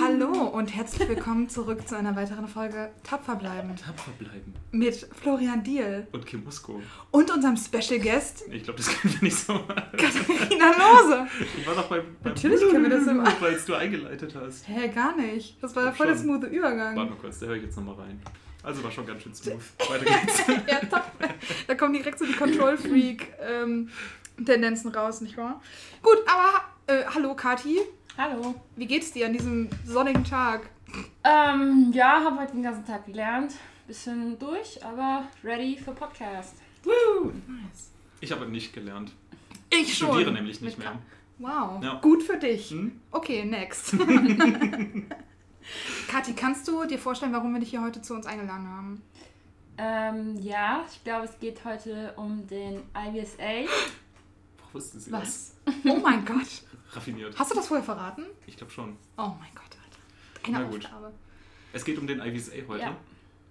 Hallo und herzlich willkommen zurück zu einer weiteren Folge Tapfer bleiben Tapfer bleiben. mit Florian Diel Und Kim Musko. und unserem Special Guest Ich glaube, das können wir nicht so machen. Katharina Lose. Ich war doch beim. beim Natürlich können wir das so machen. Weil es du eingeleitet hast. Hä, gar nicht. Das war Doch voll der smooth Warte Übergang. mal kurz, da höre ich jetzt nochmal rein. Also war schon ganz schön smooth. Weiter geht's. ja, top. Da kommen direkt so die Control-Freak-Tendenzen raus, nicht wahr? Gut, aber äh, hallo Kathi. Hallo. Wie geht's dir an diesem sonnigen Tag? Ähm, ja, habe heute den ganzen Tag gelernt. Bisschen durch, aber ready für Podcast. Woo! Ich habe nicht gelernt. Ich Ich schon. studiere nämlich nicht Mit mehr. Wow, Ja. gut für dich. Hm? Okay, next. Kathi, kannst du dir vorstellen, warum wir dich hier heute zu uns eingeladen haben? Ähm, ja, ich glaube, es geht heute um den IBSA. Boah, wusste sie Was? Oh mein Gott. das? Raffiniert. Hast du das vorher verraten? Ich glaube schon. Oh mein Gott, Alter. Eine Na gut. Aufgabe. Es geht um den IVSA heute. Ja.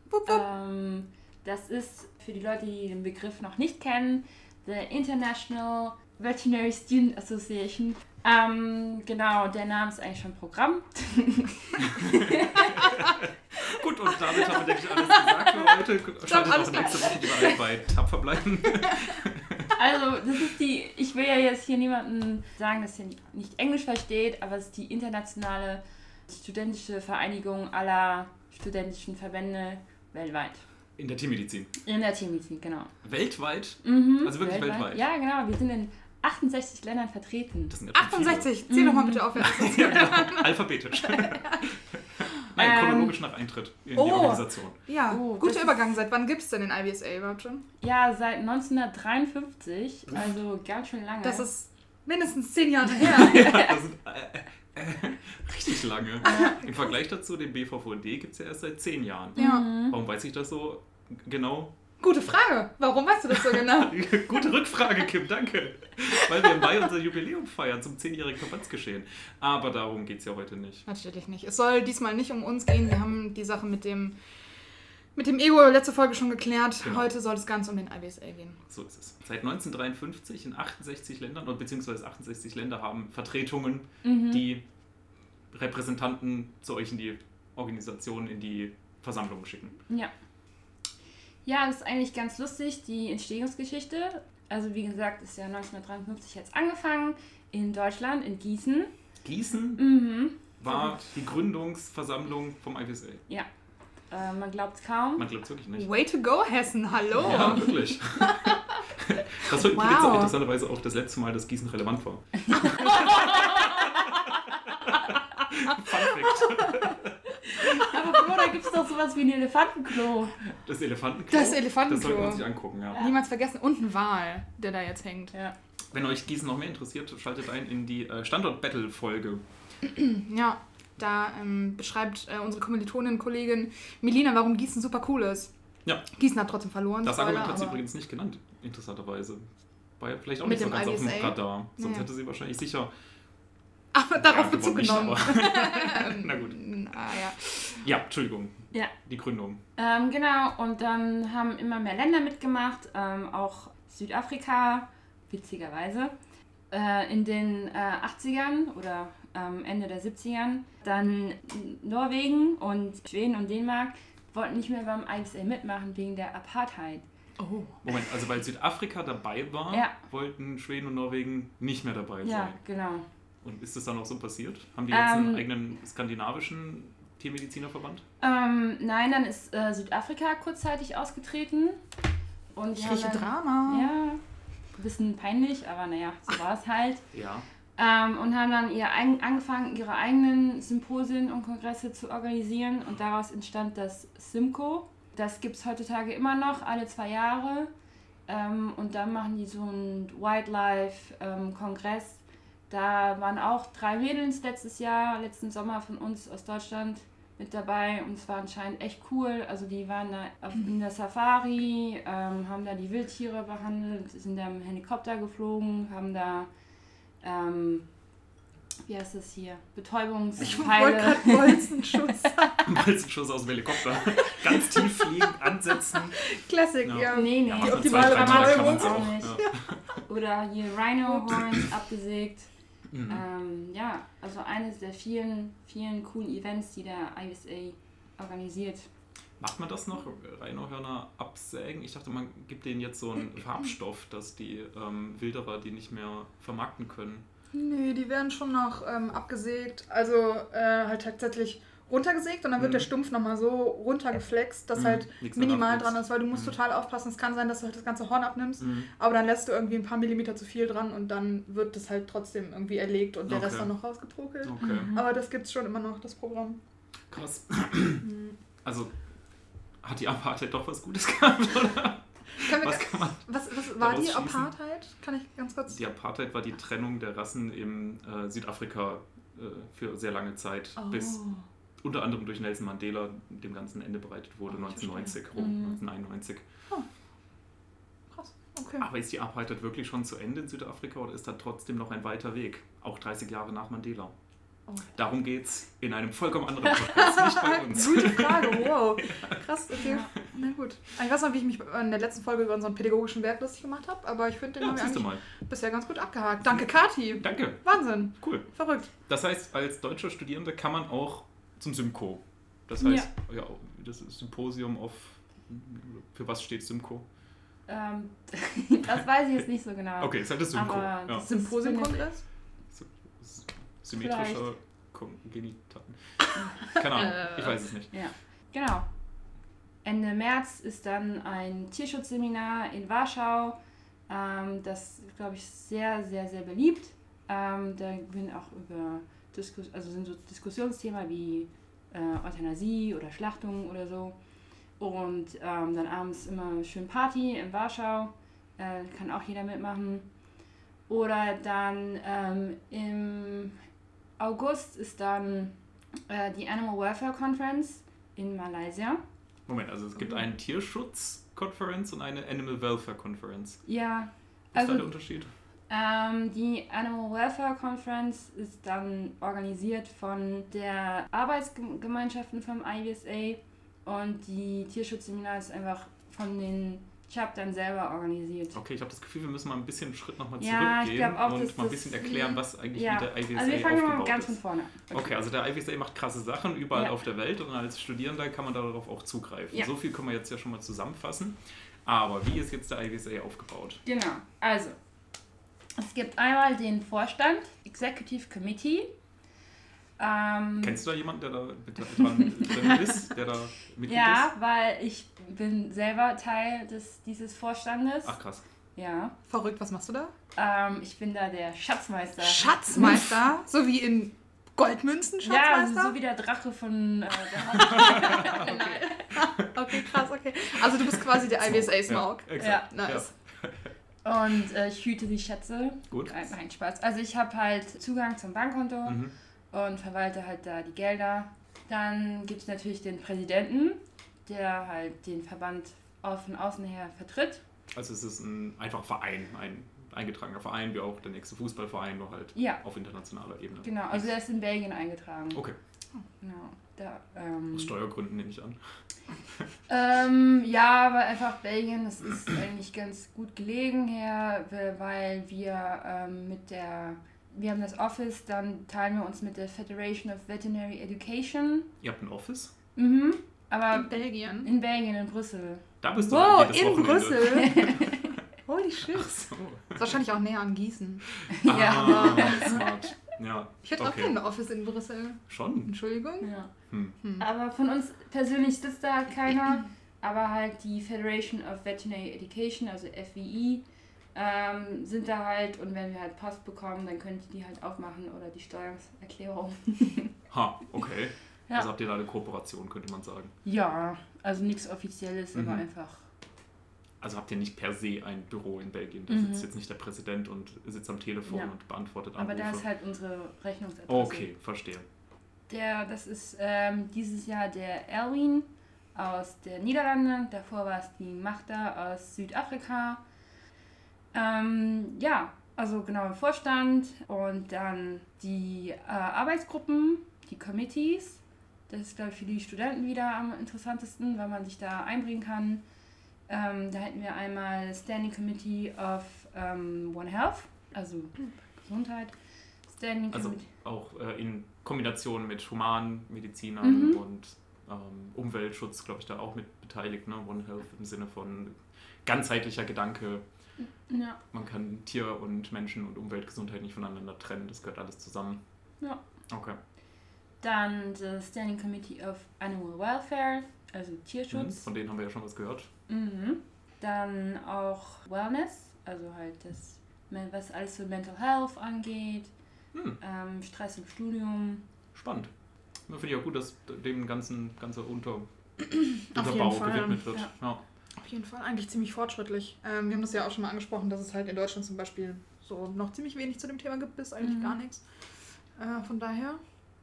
Wupp, wupp. Ähm, das ist für die Leute, die den Begriff noch nicht kennen, the International Veterinary Student Association. Ähm, genau, der Name ist eigentlich schon Programm. Gut, und damit haben wir, denke ich, alles gesagt für heute. Schaltet auch nächste Woche wieder ein bei Tapfer bleiben. Also, das ist die, ich will ja jetzt hier niemandem sagen, dass er nicht Englisch versteht, aber es ist die internationale studentische Vereinigung aller studentischen Verbände weltweit. In der Tiermedizin. In der Tiermedizin, genau. Weltweit? Mhm, Also wirklich weltweit? Ja, genau. Wir sind in 68 Ländern vertreten. Das sind ja schon viele. 68, zähl doch mal bitte auf. Ja, genau. Alphabetisch. Nein, Ähm, chronologisch nach Eintritt in die oh. Organisation. Ja, Oh, guter Übergang. Seit wann gibt es denn den IBSA überhaupt schon? Ja, seit 1953, also ganz schön lange. Das ist mindestens zehn Jahre her. Ja, das sind äh, äh, richtig lange. Im Vergleich dazu, den BVVD gibt es ja erst seit zehn Jahren. ja. Warum weiß ich das so genau? Gute Frage. Warum weißt du das so genau? Gute Rückfrage, Kim, danke. Weil wir im Mai unser Jubiläum feiern zum zehnjährigen Verbandsgeschehen. Aber darum geht es ja heute nicht. Natürlich nicht. Es soll diesmal nicht um uns gehen. Wir haben die Sache mit dem, mit dem Ego letzte Folge schon geklärt. Genau. Heute soll es ganz um den IBSA gehen. So ist es. Seit 1953 in 68 Ländern, und beziehungsweise 68 Länder haben Vertretungen, Mhm. die Repräsentanten zu euch in die Organisation, in die Versammlungen schicken. Ja. Ja, das ist eigentlich ganz lustig, die Entstehungsgeschichte. Also wie gesagt, ist ja 1953 jetzt angefangen in Deutschland, in Gießen. Gießen Mhm. war die Gründungsversammlung vom IVSA. Ja. Äh, man glaubt es kaum. Man glaubt es wirklich nicht. Way to go, Hessen. Hallo. Ja, wirklich. Das war übrigens Wow. auch interessanterweise auch das letzte Mal, dass Gießen relevant war. Fun Fact. Aber Bro, da gibt es doch sowas wie ein Elefantenklo. Das Elefantenklo. Das Elefantenklo. Das sollte man sich angucken, ja. Niemals vergessen. Und ein Wal, der da jetzt hängt. Ja. Wenn euch Gießen noch mehr interessiert, schaltet ein in die äh, Standort-Battle-Folge. Ja, da ähm, beschreibt äh, unsere Kommilitonin, Kollegin Melina, warum Gießen super cool ist. Ja. Gießen hat trotzdem verloren. Das Spoiler, Argument hat sie aber- übrigens nicht genannt, interessanterweise. War ja vielleicht auch nicht so ganz auf dem? Radar. Sonst Ja. hätte sie wahrscheinlich sicher Aber darauf Ja, Bezug genommen. Na gut. Ah, ja. Ja, Entschuldigung. Ja. Die Gründung. Ähm, genau, und dann haben immer mehr Länder mitgemacht, ähm, auch Südafrika, witzigerweise. Äh, in den äh, 80ern oder ähm, Ende der 70ern. Dann Norwegen und Schweden und Dänemark wollten nicht mehr beim IBSA mitmachen wegen der Apartheid. Oh. Moment, also weil Südafrika dabei war, Ja. wollten Schweden und Norwegen nicht mehr dabei Ja, sein. genau. Und ist das dann auch so passiert? Haben die jetzt einen Ähm, eigenen skandinavischen Tiermedizinerverband? Ähm, nein, dann ist äh, Südafrika kurzzeitig ausgetreten. Und Ich rieche dann- Drama. Ja, ein bisschen peinlich, aber naja, so war es halt. Ja. Ähm, und haben dann ihr angefangen, ihre eigenen Symposien und Kongresse zu organisieren. Und daraus entstand das Simco. Das gibt es heutzutage immer noch, alle zwei Jahre. Ähm, und dann machen die so einen Wildlife-Kongress. Da waren auch drei Mädels letztes Jahr, letzten Sommer von uns aus Deutschland mit dabei. Und es war anscheinend echt cool. Also die waren da auf, in der Safari, ähm, haben da die Wildtiere behandelt, sind da im Helikopter geflogen, haben da ähm, wie heißt das hier? Ich wollte Betäubungspfeile. gerade Bolzenschutz. Bolzenschuss aus dem Helikopter. Ganz tief fliegen, ansetzen. Klassik, Ja. ja. Nee, nee. Ja, Die optimale Betäubung. auch. Nicht. Ja. Oder hier Rhino Horns abgesägt. Mhm. Ähm, ja, also eines der vielen, vielen coolen Events, die der ISA organisiert. Macht man das noch, Rhinohörner absägen? Ich dachte, man gibt denen jetzt so einen Farbstoff, dass die ähm, Wilderer die nicht mehr vermarkten können. Nee, die werden schon noch ähm, abgesägt. Also äh, halt tatsächlich runtergesägt und dann wird Mhm. der Stumpf nochmal so runtergeflext, dass Mhm, halt nichts minimal dran ist, weil du musst Mhm. total aufpassen. Es kann sein, dass du halt das ganze Horn abnimmst, Mhm. aber dann lässt du irgendwie ein paar Millimeter zu viel dran und dann wird das halt trotzdem irgendwie erlegt und der Rest Okay. dann noch rausgetrokelt. Okay, Mhm. Aber das gibt's schon immer noch, das Programm. krass. Mhm. Also hat die Apartheid doch was Gutes gehabt, oder? Was kann man was, was war die? Apartheid? Kann ich ganz kurz. Die Apartheid war die Trennung der Rassen in äh, Südafrika äh, für sehr lange Zeit, Oh. bis unter anderem durch Nelson Mandela dem ganzen Ende bereitet wurde, Oh, ich 1990 rum, Mhm. 1991. Krass. Okay. Aber ist die Apartheid wirklich schon zu Ende in Südafrika oder ist da trotzdem noch ein weiter Weg? Auch 30 Jahre nach Mandela. Oh. Darum geht's in einem vollkommen anderen Podcast, nicht bei uns. Gute Frage, wow. Krass, okay. Na gut. Ich weiß noch, wie ich mich in der letzten Folge über unseren pädagogischen Wert lustig gemacht habe, aber ich finde, den Ja, haben wir bisher ganz gut abgehakt. Danke, Kati. Danke, Wahnsinn. cool. Verrückt. Das heißt, als deutscher Studierender kann man auch zum Symco. Das heißt, ja, das ist Symposium of. Für was steht Symco? Ähm, das weiß ich jetzt nicht so genau. Okay, ist halt das Symco. Aber Ja. das- Symposiumkongress? Symmetrischer Kongenitaten. Keine Ahnung, ich weiß es nicht. Ja, genau. Ende März ist dann ein Tierschutzseminar in Warschau. Ähm, das ist, glaube ich, sehr, sehr, sehr beliebt. Ähm, da werden auch über Diskus also sind so Diskussionsthemen wie äh, Euthanasie oder Schlachtung oder so. Und ähm, dann abends immer schön Party in Warschau. Äh, kann auch jeder mitmachen. Oder dann ähm, im August ist dann äh, die Animal Welfare Conference in Malaysia. Moment, also es gibt eine Tierschutz-Conference und eine Animal Welfare Conference. Ja, Was ist da der also Unterschied? Ähm, die Animal Welfare Conference ist dann organisiert von der Arbeitsgemeinschaften vom IVSA und die Tierschutzseminar ist einfach von den Chaptern selber organisiert. Okay, ich habe das Gefühl, wir müssen mal ein bisschen einen Schritt nochmal Ja, zurückgehen auch, und mal ein bisschen erklären, was eigentlich Ja, wie der IVSA Also wir fangen mal ganz von vorne. Okay, also der IVSA macht krasse Sachen überall Ja. auf der Welt und als Studierender kann man darauf auch zugreifen. So viel können wir jetzt ja schon mal zusammenfassen. Aber wie ist jetzt der IVSA aufgebaut? Genau, also es gibt einmal den Vorstand, Executive Committee. Ähm, Kennst du da jemanden, der da mit dran ist, der da Mitglied ja, ist? weil ich bin selber Teil des, dieses Vorstandes. Ach krass. Ja, Verrückt, was machst du da? ähm, ich bin da der Schatzmeister. Schatzmeister? so wie in Goldmünzen Ja, Schatzmeister? so wie der Drache von äh, der okay, krass, okay. Also du bist quasi der IVSA Smaug. Ja, exakt. Nice. Und äh, ich hüte die Schätze. Gut. Nein, nein, Spaß. Also ich habe halt Zugang zum Bankkonto. Mhm. und verwalte halt da die Gelder. Dann gibt es natürlich den Präsidenten, der halt den Verband au- von außen her vertritt. Also es ist ein einfacher Verein, ein eingetragener Verein, wie auch der nächste Fußballverein, nur halt Ja, auf internationaler Ebene. genau. Also der ist in Belgien eingetragen. Okay, Genau. Da, ähm, aus Steuergründen nehme ich an. Ähm, ja, aber einfach Belgien, das ist eigentlich ganz gut gelegen her, weil wir ähm, mit der, wir haben das Office, dann teilen wir uns mit der Federation of Veterinary Education. Ihr habt ein Office? Mhm. Aber In Belgien. in Belgien, in Brüssel. Da bist du Wow, in Wochenende. Brüssel. Holy shit. Ach so. Ist wahrscheinlich auch näher an Gießen. Ja. Ah, smart. Ja, Ich hätte okay. auch kein Office in Brüssel. Schon. Entschuldigung. Ja. Hm. Aber von uns persönlich sitzt da keiner. Aber halt die Federation of Veterinary Education, also FVE, ähm, sind da halt und wenn wir halt Post bekommen, dann könnt ihr die halt aufmachen oder die Steuererklärung. Ha, okay. Ja. Also habt ihr da eine Kooperation, könnte man sagen. Ja, also nichts Offizielles, Mhm. aber einfach. Also habt ihr nicht per se ein Büro in Belgien. Da Mhm. sitzt jetzt nicht der Präsident und sitzt am Telefon Ja. und beantwortet Aber Anrufe. da ist halt unsere Rechnungsadresse. okay, verstehe. Der, das ist ähm, dieses Jahr der Erwin aus der Niederlande. Davor war es die Magda aus Südafrika. Ähm, ja, also genau im Vorstand und dann die äh, Arbeitsgruppen, die Committees. Das ist, glaube ich, für die Studenten wieder am interessantesten, weil man sich da einbringen kann. Ähm, da hätten wir einmal Standing Committee of ähm, One Health, also Gesundheit. Standing Also Committee. auch äh, in Kombination mit Humanmedizinern Mhm. und ähm, Umweltschutz, glaube ich, da auch mit beteiligt. Ne? One Health im Sinne von ganzheitlicher Gedanke. Ja. Man kann Tier und Menschen und Umweltgesundheit nicht voneinander trennen. Das gehört alles zusammen. Ja. Okay. Dann das Standing Committee of Animal Welfare, also Mhm. Tierschutz. Von denen haben wir ja schon was gehört. Mhm. Dann auch Wellness, also halt das, was alles für Mental Health angeht, Hm, ähm, Stress im Studium. spannend. Da finde ich auch gut, dass dem ganzen ganze Unter Unterbau gewidmet wird. Ja. Ja. Auf jeden Fall, eigentlich ziemlich fortschrittlich. Ähm, wir haben das ja auch schon mal angesprochen, dass es halt in Deutschland zum Beispiel so noch ziemlich wenig zu dem Thema gibt, bis eigentlich Mhm. gar nichts. Äh, von daher,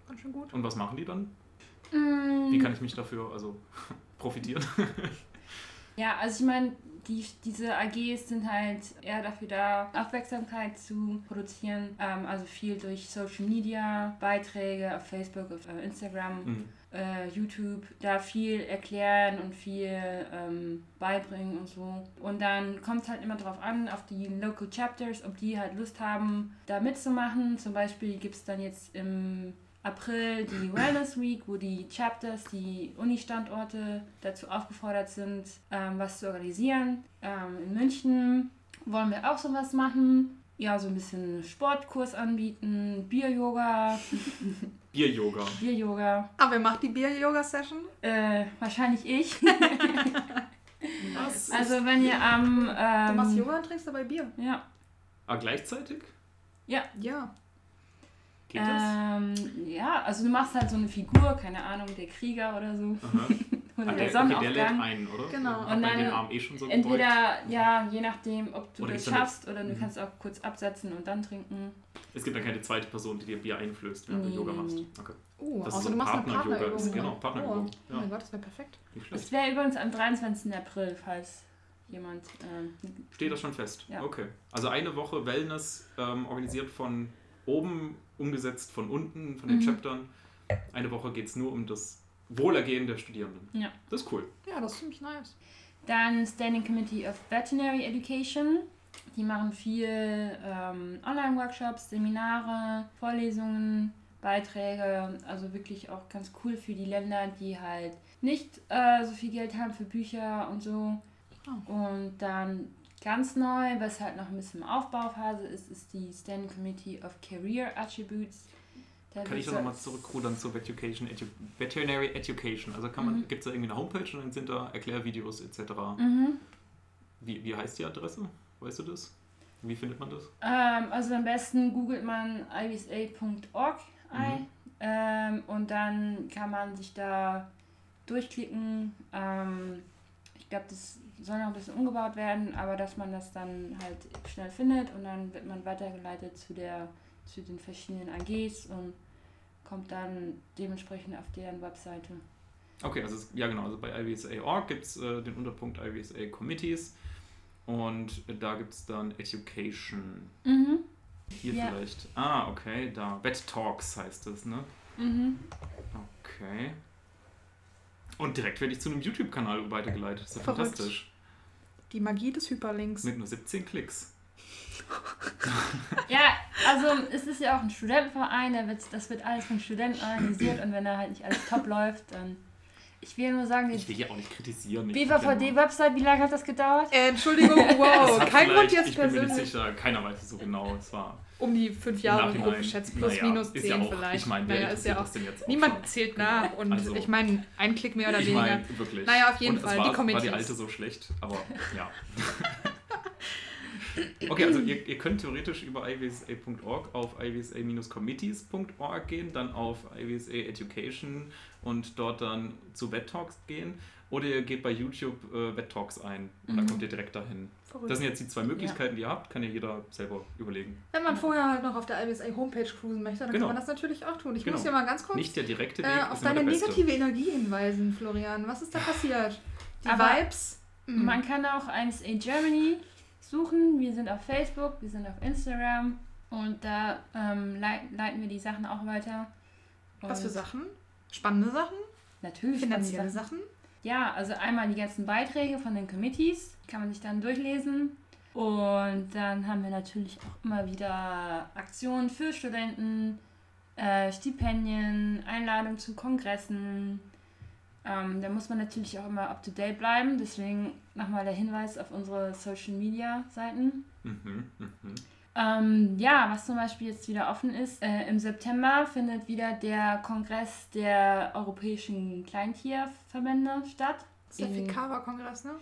ganz schön gut. Und was machen die dann? Mm, Wie kann ich mich dafür also profitieren? Ja, also ich meine, die, diese AGs sind halt eher dafür da, Aufmerksamkeit zu produzieren. Ähm, also viel durch Social Media, Beiträge auf Facebook, auf äh, Instagram, Hm. äh, YouTube, da viel erklären und viel ähm, beibringen und so. Und dann kommt es halt immer darauf an, auf die Local Chapters, ob die halt Lust haben, da mitzumachen. Zum Beispiel gibt es dann jetzt im April die Wellness Week, wo die Chapters, die Uni-Standorte dazu aufgefordert sind, ähm, was zu organisieren. Ähm, in München wollen wir auch sowas machen. Ja, so ein bisschen Sportkurs anbieten, Bier-Yoga, Bier-Yoga. Bier-Yoga. Aber wer macht die Bier-Yoga-Session? Äh, wahrscheinlich ich. Was? Also wenn ihr am... du machst Ähm, Yoga und trinkst dabei Bier. ja. Ah, gleichzeitig? Ja. Geht das? Ähm, ja, also du machst halt so eine Figur, keine Ahnung, der Krieger oder so. Oder Ah, der, der, okay, der lädt Sonnenaufgang. ein, oder? Genau. Und dann den Arm eh schon so gebeugt? Entweder, ja, je nachdem, ob du Oder das schaffst oder du Mhm. kannst auch kurz absetzen und dann trinken. Es gibt dann keine zweite Person, die dir Bier einflößt, während Nee, du Yoga machst. Okay. Oh, Das ist außer so du machst eine Partner-Yoga. Partnerübung. ist- genau, Partnerübung. Oh, oh Ja. mein Gott, das wäre perfekt. Das wäre übrigens am 23. April, falls jemand... Ähm, Steht das schon fest? Ja. Okay. Also eine Woche Wellness ähm, organisiert von oben, umgesetzt von unten, von den Mhm. Chaptern. Eine Woche geht es nur um das Wohlergehen der Studierenden. Ja. Das ist cool. Ja, das ist ziemlich nice. Dann Standing Committee of Veterinary Education. Die machen viel ähm, Online-Workshops, Seminare, Vorlesungen, Beiträge. Also wirklich auch ganz cool für die Länder, die halt nicht äh, so viel Geld haben für Bücher und so. Oh. Und dann ganz neu, was halt noch ein bisschen Aufbauphase ist, ist die Standing Committee of Career Attributes. Da Kann ich da nochmal zurückrudern zur Education, Edu Veterinary Education? Also kann man, Mhm. gibt es da irgendwie eine Homepage und dann sind da Erklärvideos etc. Mhm. Wie, wie heißt die Adresse? Weißt du das? Wie findet man das? Ähm, also am besten googelt man ibsa.org Mhm. ähm, und dann kann man sich da durchklicken. Ähm, glaube, das soll noch ein bisschen umgebaut werden, aber dass man das dann halt schnell findet und dann wird man weitergeleitet zu, der, zu den verschiedenen AGs und kommt dann dementsprechend auf deren Webseite. Okay, also es, ja genau, also bei IVSA.org gibt es äh, den Unterpunkt IVSA Committees und da gibt es dann Education. Mhm. Hier Ja. vielleicht. Ah, okay, da. Vet Talks heißt das, ne? Mhm. Okay. Und direkt werde ich zu einem YouTube-Kanal weitergeleitet. Das ist ja Verrückt. fantastisch. Die Magie des Hyperlinks. Mit nur 17 Klicks. Ja, also es ist ja auch ein Studentenverein, da wird, das wird alles von Studenten organisiert und wenn da halt nicht alles top läuft, dann. Ich will nur sagen, Ich will hier auch nicht kritisieren. ich BVVD-Website, wie lange hat das gedauert? Äh, Entschuldigung, wow, kein Grund jetzt Ich bin mir nicht persönlich. sicher, keiner weiß es so genau. Es war Um die fünf Jahre grob geschätzt, plus naja, minus zehn ja auch, vielleicht. Ich meine, wer naja, ist ja auch. Niemand schon? zählt nach und Also- ich meine, ein Klick mehr oder Ich weniger. meine, wirklich. Naja, auf jeden Und Fall, Es war, die war Committees. die alte so schlecht, aber ja. Okay, also ihr, ihr könnt theoretisch über ivsa.org auf ivsa-committees.org gehen, dann auf ivsa Education und dort dann zu Vet Talks gehen. Oder ihr geht bei YouTube äh, Vet Talks ein und dann Mhm. kommt ihr direkt dahin. Verrückt. Das sind jetzt die zwei Möglichkeiten, die ihr habt, kann ja jeder selber überlegen. Wenn man vorher halt noch auf der IBSA Homepage cruisen möchte, dann Genau. kann man das natürlich auch tun. Ich Genau. muss ja mal ganz kurz Nicht der direkte Weg, äh, auf deine der beste. negative Energie hinweisen, Florian. Was ist da passiert? Die Aber Vibes? Mhm. Man kann auch IMSA Germany suchen. Wir sind auf Facebook, wir sind auf Instagram und da ähm, lei- leiten wir die Sachen auch weiter. Was für Und Sachen? Spannende Sachen? Natürlich Finanzielle spannende Sachen? Ja, also einmal die ganzen Beiträge von den Committees kann man sich dann durchlesen. Und dann haben wir natürlich auch immer wieder Aktionen für Studenten, äh, Stipendien, Einladungen zu Kongressen. Ähm, da muss man natürlich auch immer up to date bleiben. Deswegen nochmal der Hinweis auf unsere Social Media Seiten. Mhm, mhm. Ähm, ja, was zum Beispiel jetzt wieder offen ist, äh, im September findet wieder der Kongress der europäischen Kleintierverbände statt. Das ist der Fikawa-Kongress, ne?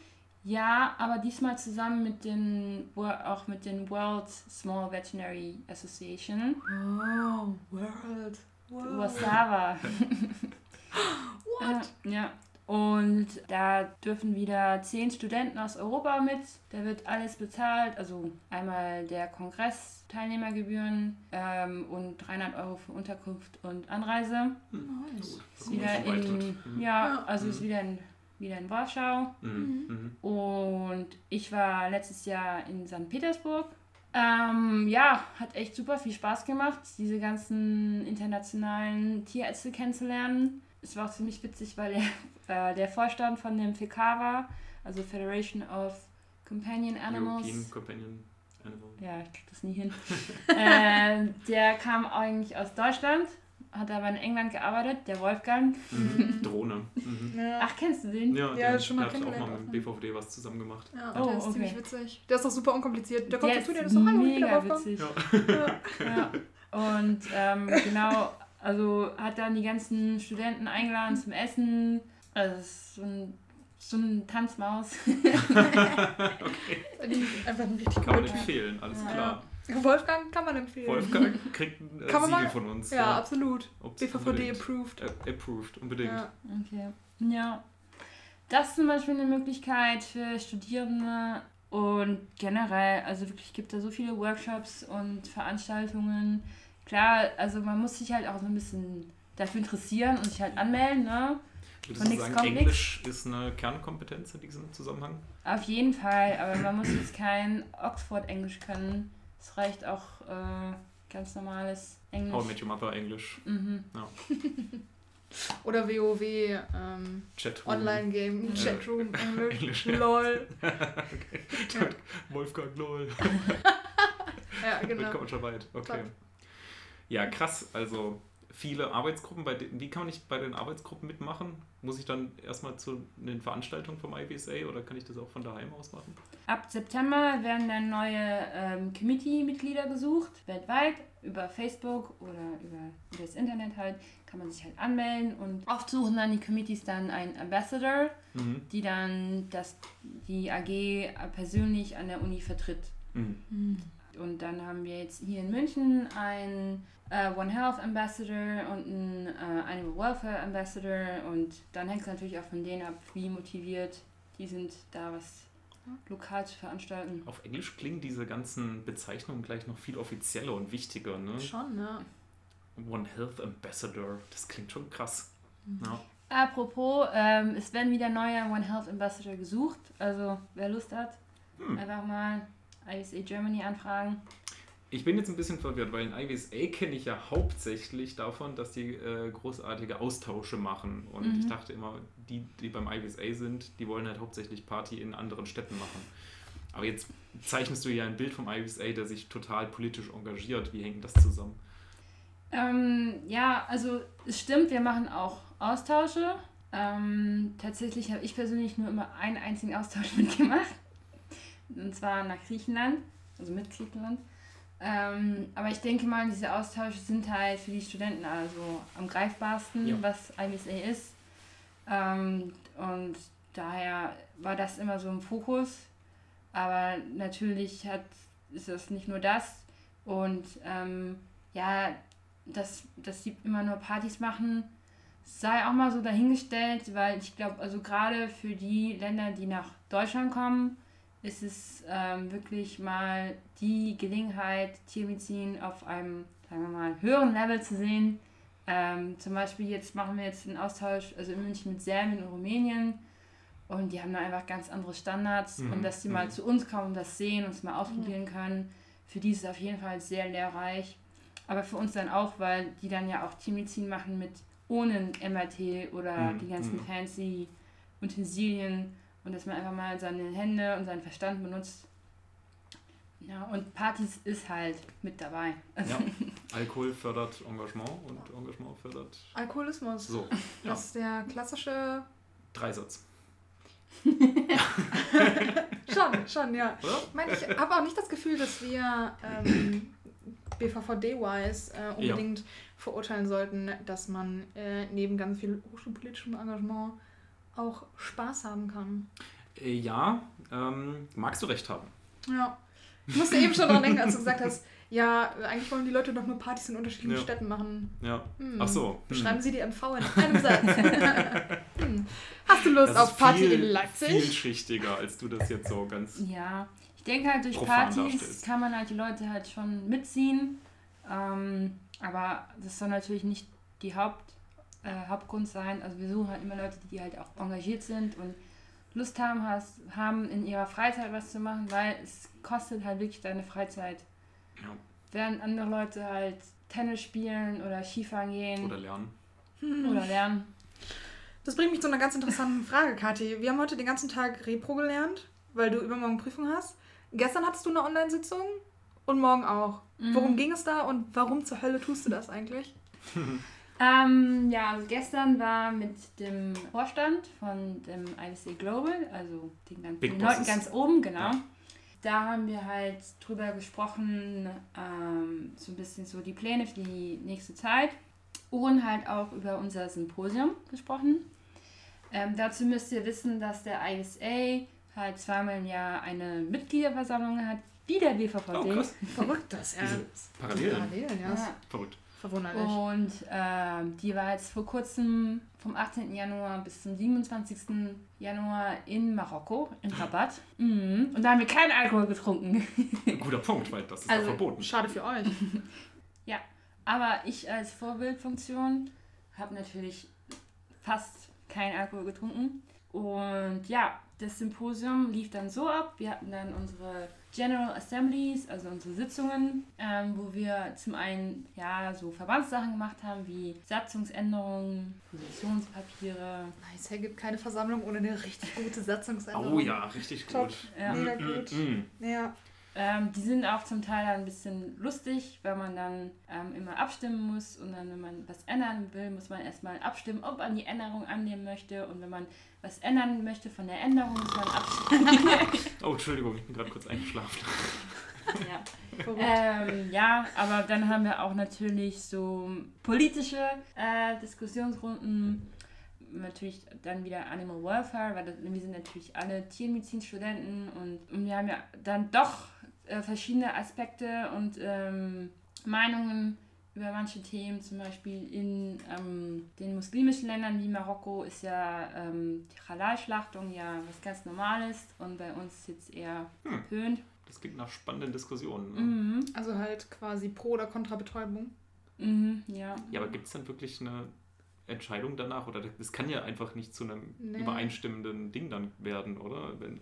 Ja, aber diesmal zusammen mit den auch mit den World Small Veterinary Association. Oh, World. Wasawa. What? Äh, ja. Und da dürfen wieder zehn Studenten aus Europa mit. Da wird alles bezahlt. Also einmal der Kongress, Teilnehmergebühren ähm, und 300 Euro für Unterkunft und Anreise. Nice. Ist wieder in, Mhm. ja, Ja. also ist wieder in, wieder in Warschau. Mhm. Mhm. Und ich war letztes Jahr in St. Petersburg. Ähm, ja, hat echt super viel Spaß gemacht, diese ganzen internationalen Tierärzte kennenzulernen. Es war auch ziemlich witzig, weil der, äh, der Vorstand von dem FECAVA, also Federation of Companion Animals, European Companion Animal. ja, ich krieg das nie hin, äh, der kam eigentlich aus Deutschland, hat aber in England gearbeitet, der Wolfgang. Mhm. Drohne. Mhm. Ja. Ach, kennst du den? Ja, Ja, der, schon mal der hat auch mal mit auch, BVD was zusammen gemacht. Ja, Oh, der ist okay. ziemlich witzig. Der ist doch super unkompliziert. Der kommt Der zu dir, der ist so, hallo, ich bin der mega Wolfgang. witzig. Ja. Ja. Und ähm, genau, also hat dann die ganzen Studenten eingeladen zum Essen. Also ist so ein, so ein Tanzmaus. Die einfach ein richtig Kann man empfehlen, alles Ja. klar. Wolfgang kann man empfehlen. Wolfgang kriegt ein äh, man Siegel mal- von uns. Ja, absolut. Ob- BVVD unbedingt. approved. Äh, approved, unbedingt. Ja. Okay. Ja. Das ist zum Beispiel eine Möglichkeit für Studierende und generell, also wirklich gibt da so viele Workshops und Veranstaltungen. Klar, also man muss sich halt auch so ein bisschen dafür interessieren und sich halt anmelden, ne? Würdest Von du sagen, kommt nix. Englisch ist eine Kernkompetenz in diesem Zusammenhang? Auf jeden Fall, aber man muss jetzt kein Oxford-Englisch können. Es reicht auch äh, ganz normales Englisch. How I Met Your Mother Englisch, Mhm. Oder WoW, ähm, Chatroom. Online-Game, Ja. Chatroom, Englisch, Englisch. LOL. okay. Wolfgang Lol. Ja, genau. kommt schon weit. Okay. Top. Ja, krass. Also viele Arbeitsgruppen. Bei den, wie kann ich bei den Arbeitsgruppen mitmachen? Muss ich dann erstmal zu den Veranstaltungen vom IBSA oder kann ich das auch von daheim aus machen? Ab September werden dann neue ähm, Committee-Mitglieder gesucht, weltweit, über Facebook oder über, über das Internet halt, kann man sich halt anmelden und oft suchen dann die Committees dann einen Ambassador, Mhm. die dann das, die AG persönlich an der Uni vertritt. Mhm. Und dann haben wir jetzt hier in München einen äh, One Health Ambassador und einen äh, Animal Welfare Ambassador und dann hängt es natürlich auch von denen ab, wie motiviert die sind, da was lokal zu veranstalten. Auf Englisch klingen diese ganzen Bezeichnungen gleich noch viel offizieller und wichtiger. Ne? Schon, ne? One Health Ambassador, das klingt schon krass. Mhm. Ja. Apropos, ähm, es werden wieder neue One Health Ambassador gesucht, also wer Lust hat, Hm. einfach mal ISA Germany anfragen. Ich bin jetzt ein bisschen verwirrt, weil in IWSA kenne ich ja hauptsächlich davon, dass die äh, großartige Austausche machen. Und Mhm. ich dachte immer, die, die beim IWSA sind, die wollen halt hauptsächlich Party in anderen Städten machen. Aber jetzt zeichnest du ja ein Bild vom IWSA, der sich total politisch engagiert. Wie hängt das zusammen? Ähm, ja, also es stimmt, wir machen auch Austausche. Ähm, tatsächlich habe ich persönlich nur immer einen einzigen Austausch mitgemacht. Und zwar nach Griechenland, also mit Griechenland. Ähm, aber ich denke mal, diese Austausche sind halt für die Studenten also am greifbarsten, Ja. was IBSA ist. Ähm, und daher war das immer so im Fokus. Aber natürlich hat, ist das nicht nur das. Und ähm, ja, dass, dass die immer nur Partys machen, sei auch mal so dahingestellt, weil ich glaube, also gerade für die Länder, die nach Deutschland kommen, ist es ähm, wirklich mal die Gelegenheit, Tiermedizin auf einem, sagen wir mal, höheren Level zu sehen. Ähm, zum Beispiel jetzt machen wir jetzt einen Austausch, also in München mit Serbien und Rumänien. Und die haben da einfach ganz andere Standards. Mhm, Und dass die mhm. mal zu uns kommen und das sehen und es mal ausprobieren können, für die ist es auf jeden Fall sehr lehrreich. Aber für uns dann auch, weil die dann ja auch Tiermedizin machen mit ohne MRT oder Mhm, die ganzen mhm. fancy Utensilien und dass man einfach mal seine Hände und seinen Verstand benutzt. Ja, und Partys ist halt mit dabei. Ja. Alkohol fördert Engagement und Engagement fördert Alkoholismus. so. Ja. Das ist der klassische. Dreisatz. Schon, schon, ja. Oder? Ich meine, ich habe auch nicht das Gefühl, dass wir ähm, BVVD-wise äh, unbedingt verurteilen sollten, dass man äh, neben ganz viel hochschulpolitischem Engagement auch Spaß haben kann. Äh, Ja, ähm, magst du recht haben. Ja. Ich musste eben schon daran denken, als du gesagt hast, ja, eigentlich wollen die Leute doch nur Partys in unterschiedlichen Ja. Städten machen. Ja. Hm. Ach so. Hm. Beschreiben Sie die MV in einem Satz. hm. Hast du Lust Das auf Party viel, in Leipzig? vielschichtiger, als du das jetzt so ganz. Ja, ich denke halt durch Partys darstellst. kann man halt die Leute halt schon mitziehen. Ähm, aber das soll natürlich nicht die Haupt, äh, Hauptgrund sein. Also wir suchen halt immer Leute, die halt auch engagiert sind und Lust haben, has, haben in ihrer Freizeit was zu machen, weil es kostet halt wirklich deine Freizeit. Ja. Während andere Leute halt Tennis spielen oder Skifahren gehen Oder lernen. oder lernen. Das bringt mich zu einer ganz interessanten Frage, Kathi. Wir haben heute den ganzen Tag Repro gelernt, weil du übermorgen Prüfung hast. Gestern hattest du eine Online-Sitzung und morgen auch. Mhm. Worum ging es da und warum zur Hölle tust du das eigentlich? Ähm, ja, also gestern war mit dem Vorstand von dem IBC Global, also den, ganz, den Leuten ganz oben, genau. Ja. Da haben wir halt drüber gesprochen, ähm, so ein bisschen so die Pläne für die nächste Zeit und halt auch über unser Symposium gesprochen. Ähm, dazu müsst ihr wissen, dass der ISA halt zweimal im Jahr eine Mitgliederversammlung hat, wie der BVVD. Oh, krass. Verrückt das, ja. Diese Parallelen. Parallelen, ja. Ja. Verrückt. Verwunderlich. Und ähm, die war jetzt vor kurzem vom 18. Januar bis zum 27. Januar in Marokko, in Rabat. Mhm. Und da haben wir keinen Alkohol getrunken. Guter Punkt, weil das ist Also, ja verboten. Schade für euch. Aber ich als Vorbildfunktion habe natürlich fast keinen Alkohol getrunken. Und ja, das Symposium lief dann so ab. Wir hatten dann unsere General Assemblies, also unsere Sitzungen, ähm, wo wir zum einen ja so Verbandssachen gemacht haben, wie Satzungsänderungen, Positionspapiere. Nice, er gibt keine Versammlung ohne eine richtig gute Satzungsänderung. Oh ja, richtig Top. gut. Ja. Mega Mm, gut. mm, mm. Ja. Ähm, die sind auch zum Teil ein bisschen lustig, weil man dann ähm, immer abstimmen muss und dann, wenn man was ändern will, muss man erstmal abstimmen, ob man die Änderung annehmen möchte und wenn man was ändern möchte von der Änderung, muss man abstimmen. Oh, Entschuldigung, ich bin gerade kurz eingeschlafen. ja. Ähm, ja, aber dann haben wir auch natürlich so politische äh, Diskussionsrunden. Natürlich dann wieder Animal Welfare, weil das, wir sind natürlich alle Tiermedizinstudenten und, und wir haben ja dann doch äh, verschiedene Aspekte und ähm, Meinungen über manche Themen. Zum Beispiel in ähm, den muslimischen Ländern wie Marokko ist ja ähm, die Halal-Schlachtung ja was ganz Normales und bei uns jetzt eher Hm. verpönt. Das klingt nach spannenden Diskussionen. Ne? Mhm. Also halt quasi pro oder contra Betäubung. Mhm, ja. Ja, aber gibt es dann wirklich eine Entscheidung danach? Oder das kann ja einfach nicht zu einem Nee. übereinstimmenden Ding dann werden, oder? Wenn,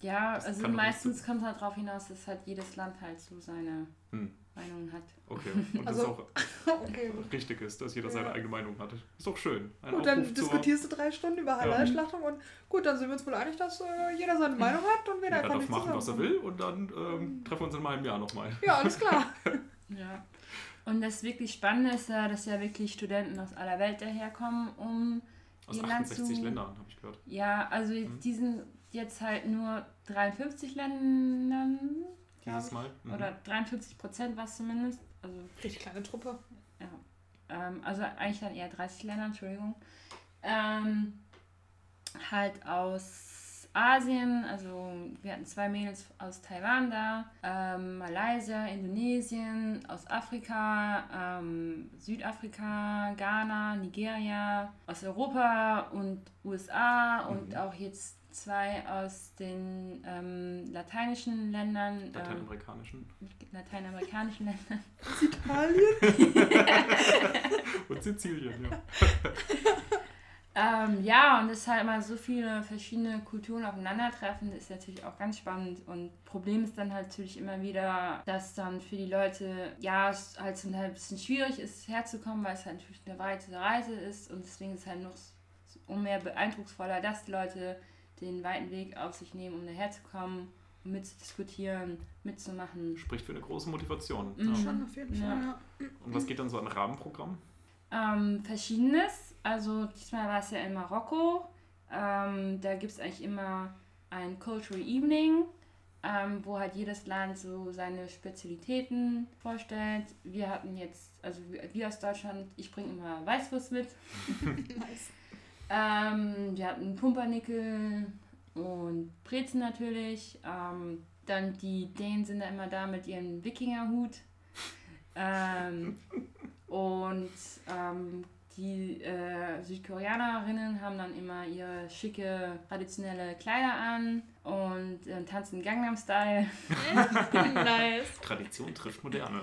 Ja, Das also meistens kommt halt darauf hinaus, dass halt jedes Land halt so seine Hm. Meinung hat. okay. Und Also- das auch Okay, richtig ist, dass jeder seine Ja. eigene Meinung hat. Ist doch schön. Ein Gut, dann Aufruf zur- diskutierst du drei Stunden über Halal-Schlachtung und gut, dann sind wir uns wohl einig, dass äh, jeder seine Meinung hat und wir da Jeder darf nicht machen, was er will und dann ähm, treffen wir uns in einem halben Jahr nochmal. Ja, alles klar. Ja. Und das wirklich Spannende ist ja, dass ja wirklich Studenten aus aller Welt daherkommen, um Aus ihr Land 68 zu... Ländern, habe ich gehört. Ja, also Mhm. die sind jetzt halt nur 53 Ländern, Dieses Mal. Mhm. oder 53 Prozent war es zumindest. Also Richtig kleine Truppe. ähm, also eigentlich dann eher 30 Länder, Entschuldigung. Ähm, halt aus Asien, also wir hatten zwei Mädels aus Taiwan da, ähm, Malaysia, Indonesien, aus Afrika, ähm, Südafrika, Ghana, Nigeria, aus Europa und USA und Mhm. auch jetzt zwei aus den ähm, lateinischen Ländern, ähm, Lateinamerikanischen. lateinamerikanischen Ländern. Italien? Und Sizilien, ja. Ähm, ja, und es halt mal so viele verschiedene Kulturen aufeinandertreffen, ist natürlich auch ganz spannend. Und Problem ist dann halt natürlich immer wieder, dass dann für die Leute, ja, es halt zum Teil ein bisschen schwierig ist, herzukommen, weil es halt natürlich eine weite Reise ist. Und deswegen ist es halt noch so- um mehr beeindrucksvoller, dass die Leute den weiten Weg auf sich nehmen, um daher zu kommen, mitzudiskutieren, mitzumachen. Spricht für eine große Motivation. Mhm. Ja. Schon auf jeden. Fall, ja. Und was geht dann so an Rahmenprogramm? Ähm, verschiedenes. Also diesmal war es ja in Marokko. Ähm, da gibt es eigentlich immer ein Cultural Evening, ähm, wo halt jedes Land so seine Spezialitäten vorstellt. Wir hatten jetzt, also wir- wir aus Deutschland, ich bringe immer Weißwurst mit. Nice. Ähm, wir hatten Pumpernickel und Brezen natürlich. Ähm, dann die Dänen sind da immer da mit ihrem Wikingerhut. Ähm, und ähm, die äh, Südkoreanerinnen haben dann immer ihre schicke traditionelle Kleider an und äh, tanzen Gangnam Style. nice. Tradition trifft Moderne.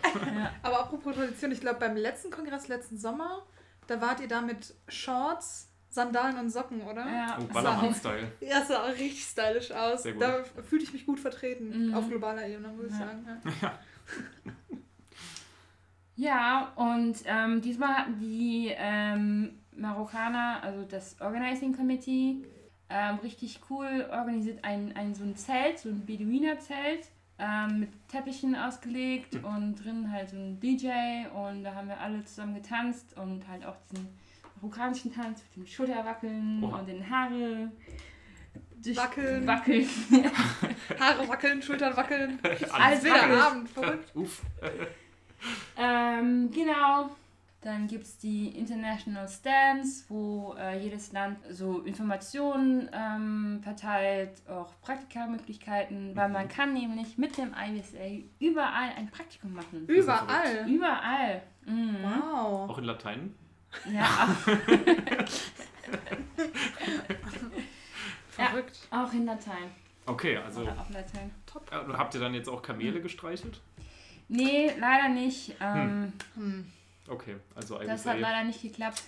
Aber apropos Tradition, ich glaube beim letzten Kongress letzten Sommer, da wart ihr da mit Shorts, Sandalen und Socken, oder? Ja, Oh, das Ballermann-Style. Ja, es sah auch richtig stylisch aus. Sehr gut. Da fühlte ich mich gut vertreten. Mhm. Auf globaler Ebene, muss ich Ja. sagen. Ja. Ja, und ähm, diesmal hatten die ähm, Marokkaner, also das Organizing Committee, ähm, richtig cool organisiert ein, ein so ein Zelt, so ein Beduiner-Zelt ähm, mit Teppichen ausgelegt und drin halt so ein DJ und da haben wir alle zusammen getanzt und halt auch diesen marokkanischen Tanz mit dem Schulterwackeln Oha. und den Haare durch- Wackeln. wackeln. Haare wackeln, Schultern wackeln. Alles wackelig. Abend, verrückt. Uff. Ähm, genau. Dann gibt es die International Stands, wo äh, jedes Land so Informationen ähm, verteilt, auch Praktikamöglichkeiten, weil man kann nämlich mit dem IBSA überall ein Praktikum machen. Überall. Überall. Mhm. Wow. Auch in Latein? Ja, Verrückt. auch, auch in Latein. Okay, also Oder auf Latein. äh, habt ihr dann jetzt auch Kamele gestreichelt? Nee, leider nicht. Ähm, Hm. Okay, also Das hat leider nicht geklappt.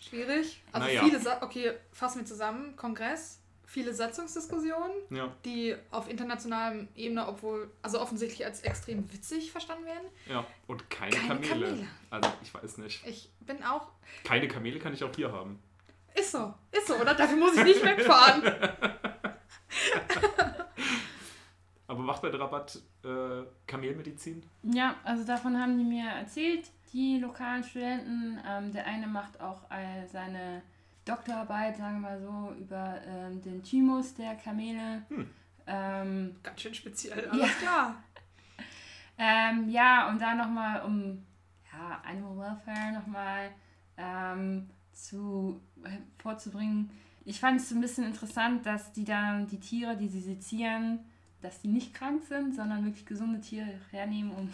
Schwierig. Also Naja. viele, Sa okay, fassen wir zusammen. Kongress, viele Satzungsdiskussionen, Ja, die auf internationaler Ebene, obwohl, also offensichtlich als extrem witzig verstanden werden. ja. Und keine, Keine Kamele. Kamele. Also ich weiß nicht. Ich bin auch. Keine Kamele kann ich auch hier haben. Ist so, ist so, oder? Dafür muss ich nicht wegfahren. Aber macht bei der Rabatt äh, Kamelmedizin? Ja, also davon haben die mir erzählt, die lokalen Studenten. Ähm, der eine macht auch äh, seine Doktorarbeit, sagen wir mal so, über ähm, den Thymus der Kamele. Hm. Ähm, Ganz schön speziell, alles klar. ähm, ja, und da nochmal um ja, Animal Welfare nochmal ähm, zu, äh, vorzubringen. Ich fand es so ein bisschen interessant, dass die dann die Tiere, die sie sezieren, dass die nicht krank sind, sondern wirklich gesunde Tiere hernehmen, um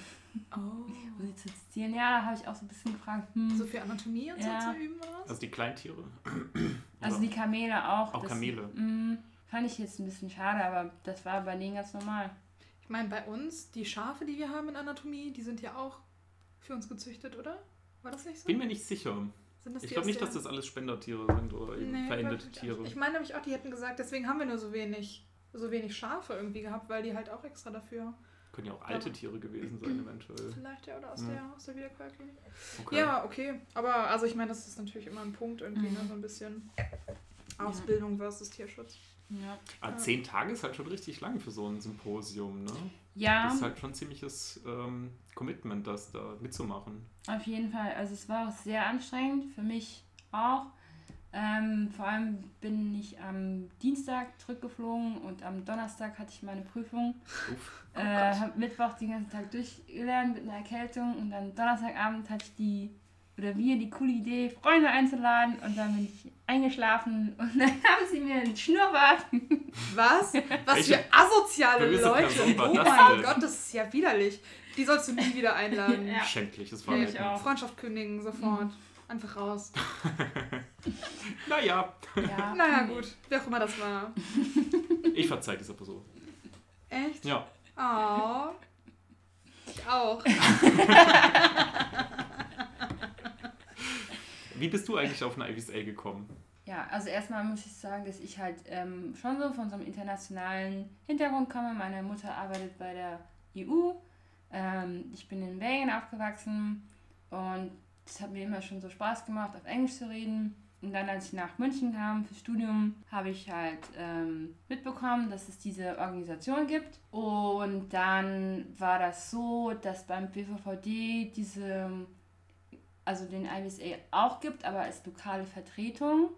Oh. um sie zu sezieren. Ja, da habe ich auch so ein bisschen gefragt. Hm. So für Anatomie und Ja. so zu üben, oder was? Also die Kleintiere? Also die Kamele auch. Auch das- Kamele. Mm, fand ich jetzt ein bisschen schade, aber das war bei denen ganz normal. Ich meine, bei uns, die Schafe, die wir haben in Anatomie, die sind ja auch für uns gezüchtet, oder? War das nicht so? Bin mir nicht sicher. Sind das Ich glaube nicht, dass das alles Spendertiere sind oder eben Nee, verendete Tiere. Ich meine nämlich auch, die hätten gesagt, deswegen haben wir nur so wenig, so wenig Schafe irgendwie gehabt, weil die halt auch extra dafür. Können ja auch alte Tiere gewesen sein, eventuell. Vielleicht ja, oder aus Ja. der, aus der Wiederkäuerklinik. Okay. Ja, okay. Aber also ich meine, das ist natürlich immer ein Punkt irgendwie, Mhm. ne? so ein bisschen Ausbildung versus Tierschutz. Ja. Aber zehn Tage ist halt schon richtig lang für so ein Symposium, ne? Ja, Das ist halt schon ein ziemliches ähm, Commitment, das da mitzumachen. auf jeden Fall. Also es war auch sehr anstrengend, für mich auch. Ähm, vor allem bin ich am Dienstag zurückgeflogen und am Donnerstag hatte ich meine Prüfung. Uff. Oh äh, habe Mittwoch den ganzen Tag durchgelernt mit einer Erkältung und dann Donnerstagabend hatte ich die, oder wir die coole Idee, Freunde einzuladen und dann bin ich eingeschlafen und dann haben sie mir einen Schnurrbart. Was? Was Welche für asoziale Leute. Person war Oh das mein? Gott, das ist ja widerlich. Die sollst du nie wieder einladen. Ja. Schändliches Nee, Verhalten. ich auch. Freundschaft kündigen, sofort. Einfach raus. Naja, Ja, Naja, gut. Wer auch immer das war. ich verzeih dieser Person. Echt? Ja. Oh. Ich auch. Wie bist du eigentlich auf eine IVSA gekommen? Ja, also erstmal muss ich sagen, dass ich halt ähm, schon so von so einem internationalen Hintergrund komme. Meine Mutter arbeitet bei der EU. Ähm, ich bin in Belgien aufgewachsen und es hat mir immer schon so Spaß gemacht, auf Englisch zu reden. und dann, als ich nach München kam fürs Studium, habe ich halt ähm, mitbekommen, dass es diese Organisation gibt. Und dann war das so, dass beim BVVD diese, also den IBSA auch gibt, aber als lokale Vertretung.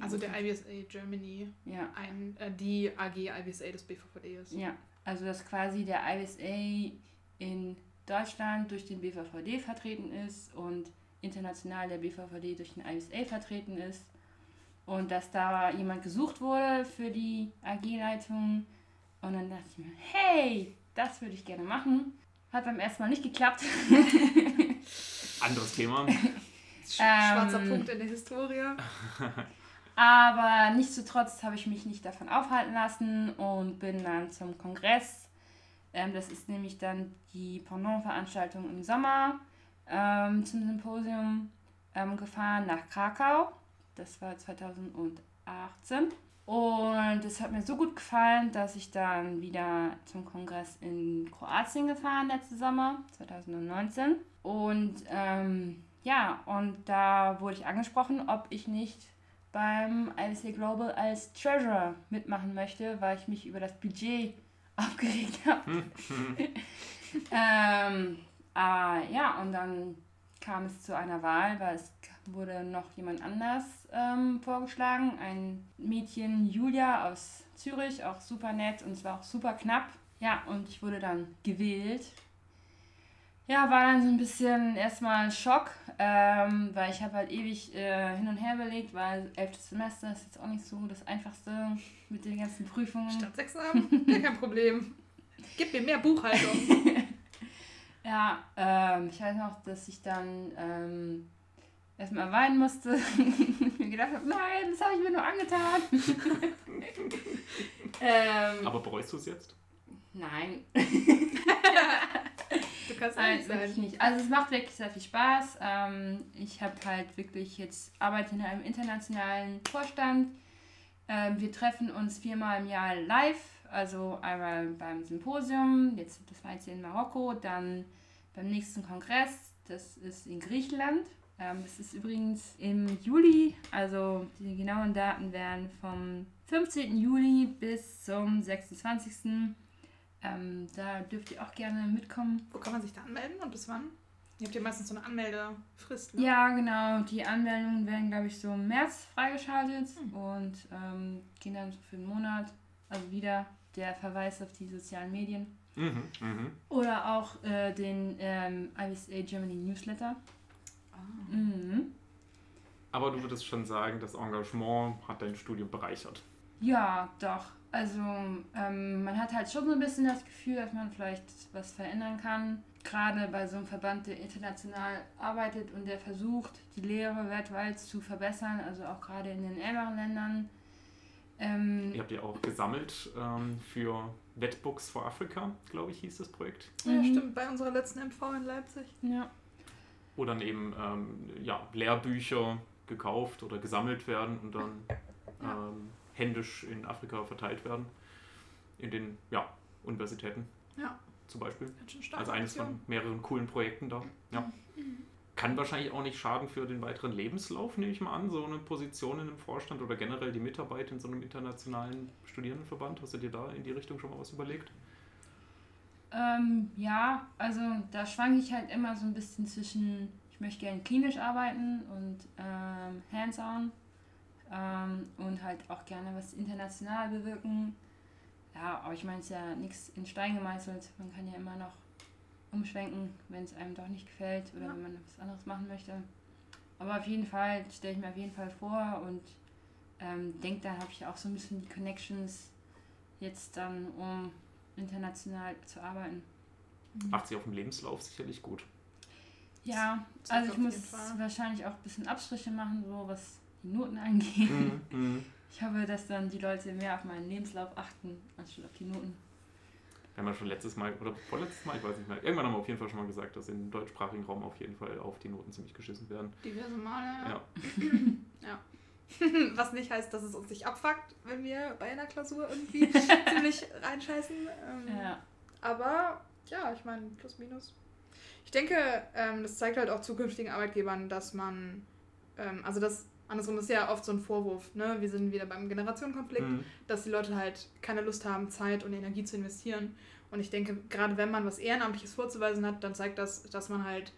Also der IBSA Germany, ja. ein, äh, die AG IBSA des BVVD ist. Ja, also dass quasi der IBSA in Deutschland durch den BVVD vertreten ist und international der BVVD durch den ISA vertreten ist und dass da jemand gesucht wurde für die AG-Leitung. Und dann dachte ich mir, hey, das würde ich gerne machen. Hat beim ersten Mal nicht geklappt. Anderes Thema. Schwarzer ähm, Punkt in der Historie. Aber nichtsdestotrotz habe ich mich nicht davon aufhalten lassen und bin dann zum Kongress. Ähm, das ist nämlich dann die Pendant-Veranstaltung im Sommer ähm, zum Symposium ähm, gefahren nach Krakau. Das war 2018. Und es hat mir so gut gefallen, dass ich dann wieder zum Kongress in Kroatien gefahren letzte Sommer, 2019. Und ähm, ja, und da wurde ich angesprochen, ob ich nicht beim IBC Global als Treasurer mitmachen möchte, weil ich mich über das Budget aufgeregt habe. ähm, äh, ja, und dann kam es zu einer Wahl, weil es wurde noch jemand anders ähm, vorgeschlagen. Ein Mädchen, Julia aus Zürich, auch super nett und es war auch super knapp. Ja, und ich wurde dann gewählt. Ja, war dann so ein bisschen erstmal Schock, ähm, weil ich habe halt ewig äh, hin und her überlegt, weil elftes Semester ist jetzt auch nicht so das Einfachste mit den ganzen Prüfungen. Staatsexamen? Ja, kein Problem. Gib mir mehr Buchhaltung. Ja, ähm, ich weiß noch, dass ich dann ähm, erstmal weinen musste. mir gedacht habe, nein, das habe ich mir nur angetan. ähm, Aber bereust du es jetzt? Nein. Kannst Nein, wirklich nicht. Also es macht wirklich sehr viel Spaß. Ähm, ich habe halt wirklich jetzt arbeite in einem internationalen Vorstand. Ähm, wir treffen uns viermal im Jahr live. Also einmal beim Symposium, jetzt das war jetzt in Marokko, dann beim nächsten Kongress, das ist in Griechenland. Ähm, das ist übrigens im Juli, also die genauen Daten werden vom 15. Juli bis zum 26. Ähm, da dürft ihr auch gerne mitkommen. Wo kann man sich da anmelden und bis wann? Ihr habt ja meistens so eine Anmeldefrist. Ne? Ja, genau. Die Anmeldungen werden, glaube ich, so im März freigeschaltet hm. und ähm, gehen dann so für einen Monat. Also wieder der Verweis auf die sozialen Medien. Mhm, mh. Oder auch äh, den ähm, IBSA Germany Newsletter. Ah. Mhm. Aber du würdest schon sagen, das Engagement hat dein Studium bereichert. Ja, doch. Also ähm, man hat halt schon so ein bisschen das Gefühl, dass man vielleicht was verändern kann. Gerade bei so einem Verband, der international arbeitet und der versucht, die Lehre weltweit zu verbessern, also auch gerade in den ärmeren Ländern. Ähm, Ihr habt ja auch gesammelt ähm, für Wetbooks for Africa, glaube ich, hieß das Projekt. Ja, mhm. stimmt, bei unserer letzten MV in Leipzig. Ja. Wo dann eben ähm, ja, Lehrbücher gekauft oder gesammelt werden und dann ja. Händisch in Afrika verteilt werden. In den ja, Universitäten. Ja. Zum Beispiel. Also eines von mehreren coolen Projekten da. Ja. Mhm kann wahrscheinlich auch nicht schaden für den weiteren Lebenslauf, nehme ich mal an, so eine Position in einem Vorstand oder generell die Mitarbeit in so einem internationalen Studierendenverband. Hast du dir da in die Richtung schon mal was überlegt? Ähm, ja, also da schwanke ich halt immer so ein bisschen zwischen, ich möchte gerne klinisch arbeiten und ähm, hands-on ähm, und halt auch gerne was international bewirken. Ja, aber ich meine, es ist ja nichts in Stein gemeißelt. Man kann ja immer noch umschwenken, wenn es einem doch nicht gefällt oder ja. wenn man was anderes machen möchte. Aber auf jeden Fall stelle ich mir auf jeden Fall vor und ähm, denke, dann habe ich auch so ein bisschen die Connections jetzt dann, um international zu arbeiten. Mhm. Macht sich auf dem Lebenslauf sicherlich gut. Ja, also ich muss wahrscheinlich auch ein bisschen Abstriche machen, so was die Noten angeht. Mhm, mhm. Ich hoffe, dass dann die Leute mehr auf meinen Lebenslauf achten, anstatt auf die Noten. Wir haben ja schon letztes Mal oder vorletztes Mal, ich weiß nicht mehr, irgendwann haben wir auf jeden Fall schon mal gesagt, dass im deutschsprachigen Raum auf jeden Fall auf die Noten ziemlich geschissen werden. Diverse Male, ja. Ja. ja. Was nicht heißt, dass es uns nicht abfuckt, wenn wir bei einer Klausur irgendwie ziemlich reinscheißen. Ähm, ja. Aber ja, ich meine, plus minus. Ich denke, ähm, das zeigt halt auch zukünftigen Arbeitgebern, dass man, ähm, also dass Andersrum ist ja oft so ein Vorwurf, ne? Wir sind wieder beim Generationenkonflikt, mhm. dass die Leute halt keine Lust haben, Zeit und Energie zu investieren. Und ich denke, gerade wenn man was Ehrenamtliches vorzuweisen hat, dann zeigt das, dass man halt